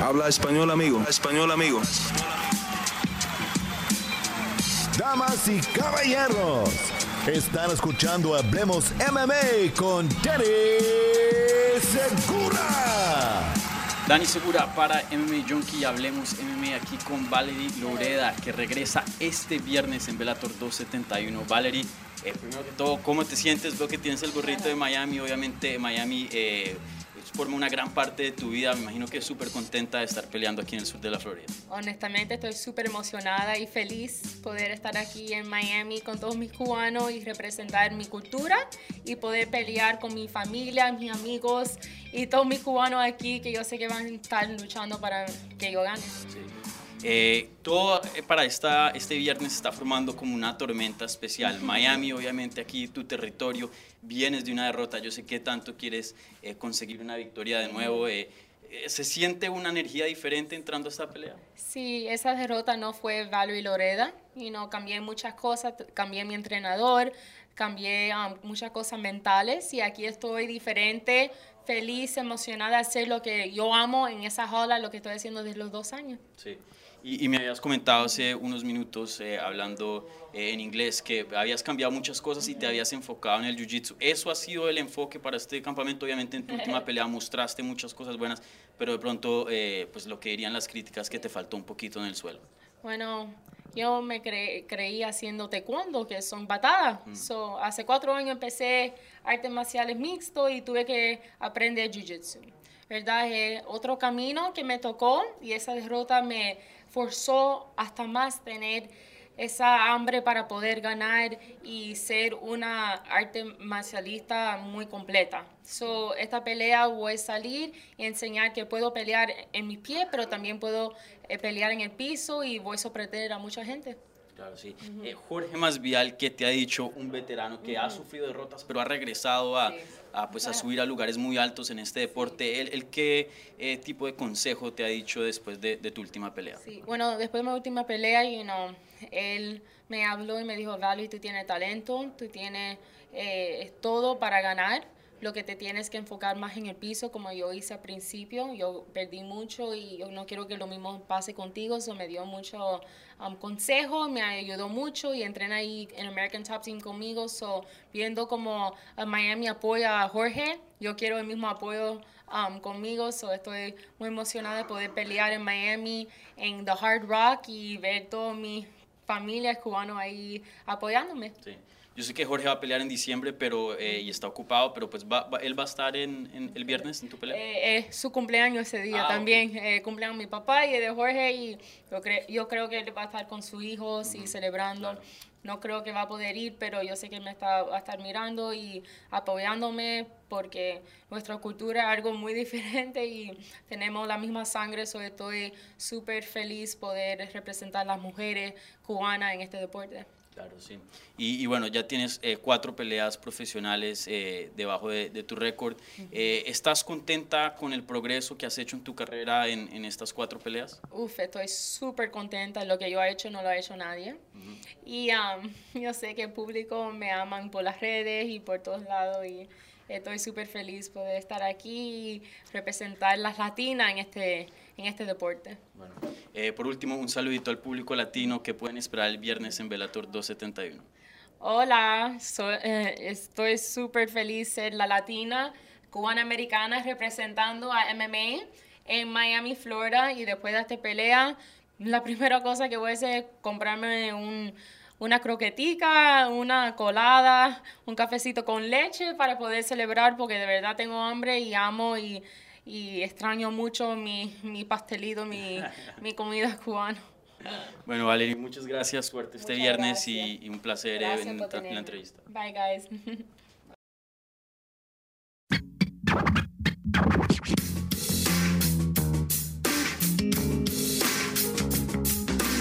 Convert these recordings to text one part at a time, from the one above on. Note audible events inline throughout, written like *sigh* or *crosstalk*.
Habla español, amigo. Español, amigo. Damas y caballeros, están escuchando Hablemos MMA con Danny Segura. Dani Segura para MMA Junkie, hablemos MMA aquí con Valerie Loreda, que regresa este viernes en Bellator 271. Valerie, eh, primero que todo, ¿cómo te sientes? Veo que tienes el gorrito de Miami, obviamente Miami eh, forma una gran parte de tu vida. Me imagino que es súper contenta de estar peleando aquí en el sur de la Florida. Honestamente estoy súper emocionada y feliz poder estar aquí en Miami con todos mis cubanos y representar mi cultura y poder pelear con mi familia, mis amigos y todos mis cubanos aquí que yo sé que van a estar luchando para que yo gane. Sí. Eh, todo eh, para esta, este viernes está formando como una tormenta especial. Miami, obviamente, aquí tu territorio, vienes de una derrota. Yo sé que tanto quieres eh, conseguir una victoria de nuevo. ¿Se siente una energía diferente entrando a esta pelea? Sí, esa derrota no fue Valerie Loreda. Y no cambié muchas cosas, cambié mi entrenador, cambié um, muchas cosas mentales y aquí estoy diferente, feliz, emocionada de hacer lo que yo amo en esa jaula, lo que estoy haciendo desde los dos años. Sí. Y, me habías comentado hace unos minutos, eh, hablando eh, en inglés, que habías cambiado muchas cosas y te habías enfocado en el Jiu-Jitsu. ¿Eso ha sido el enfoque para este campamento? Obviamente en tu *laughs* última pelea mostraste muchas cosas buenas, pero de pronto, eh, pues lo que dirían las críticas, que te faltó un poquito en el suelo. Bueno, yo me creí haciendo taekwondo, que son patadas. So, hace cuatro años empecé artes marciales mixto y tuve que aprender jiu-jitsu. ¿Verdad? Es otro camino que me tocó y esa derrota me forzó hasta más tener esa hambre para poder ganar y ser una arte marcialista muy completa. So, esta pelea voy a salir y enseñar que puedo pelear en mis pies, pero también puedo eh, pelear en el piso y voy a sorprender a mucha gente. Claro, sí. Eh, Jorge Masvial, que te ha dicho un veterano que ha sufrido derrotas, pero ha regresado a, a, pues, a subir a lugares muy altos en este deporte. ¿El, qué eh, tipo de consejo te ha dicho después de, de, tu última pelea? Sí, bueno, después de mi última pelea, you know, él me habló y me dijo, Vali, tú tienes talento, tú tienes eh, todo para ganar lo que te tienes que enfocar más en el piso, como yo hice al principio. Yo perdí mucho y yo no quiero que lo mismo pase contigo. Eso me dio mucho um, consejo, me ayudó mucho y entrené ahí en American Top Team conmigo. So, viendo como uh, Miami apoya a Jorge, yo quiero el mismo apoyo um, conmigo. So, estoy muy emocionada de poder pelear en Miami, en The Hard Rock y ver toda mi familia cubana ahí apoyándome. Sí. Yo sé que Jorge va a pelear en diciembre pero, eh, y está ocupado, pero pues va, él va a estar en, el viernes en tu pelea. Eh, es su cumpleaños ese día ah, también. Eh, cumpleaños mi papá y de Jorge y yo, yo creo que él va a estar con sus hijos y celebrando. No creo que va a poder ir, pero yo sé que me está, va a estar mirando y apoyándome porque nuestra cultura es algo muy *laughs* diferente y tenemos la misma sangre, so estoy súper feliz poder representar a las mujeres cubanas en este deporte. Claro, sí. Y, bueno, ya tienes eh, cuatro peleas profesionales eh, debajo de, tu récord. Eh, ¿Estás contenta con el progreso que has hecho en tu carrera en, estas cuatro peleas? Uf, estoy súper contenta. Lo que yo he hecho no lo ha hecho nadie. Y um, *laughs* yo sé que el público me aman por las redes y por todos lados. Y estoy súper feliz poder estar aquí y representar las latinas en este, en este deporte. Bueno, eh, por último, un saludito al público latino que pueden esperar el viernes en Velator 271. Hola, eh, estoy súper feliz ser la latina cubana-americana representando a MMA en Miami, Florida y después de esta pelea, la primera cosa que voy a hacer es comprarme un una croquetica, una colada, un cafecito con leche para poder celebrar porque de verdad tengo hambre y amo y, extraño mucho mi, mi pastelito, mi, *laughs* mi comida cubana. Bueno, Valeria, muchas gracias. Suerte este viernes y, y, un placer eh, en, en la entrevista. Bye, guys.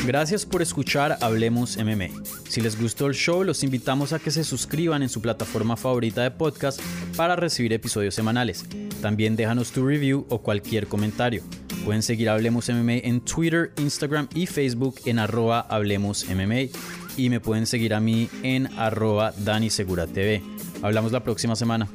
Gracias por escuchar Hablemos MMA. Si les gustó el show, los invitamos a que se suscriban en su plataforma favorita de podcast para recibir episodios semanales. También déjanos tu review o cualquier comentario. Pueden seguir Hablemos MMA en Twitter, Instagram y Facebook en arroba Hablemos. Y me pueden seguir a mí en arroba Dani Segura TV. Hablamos la próxima semana.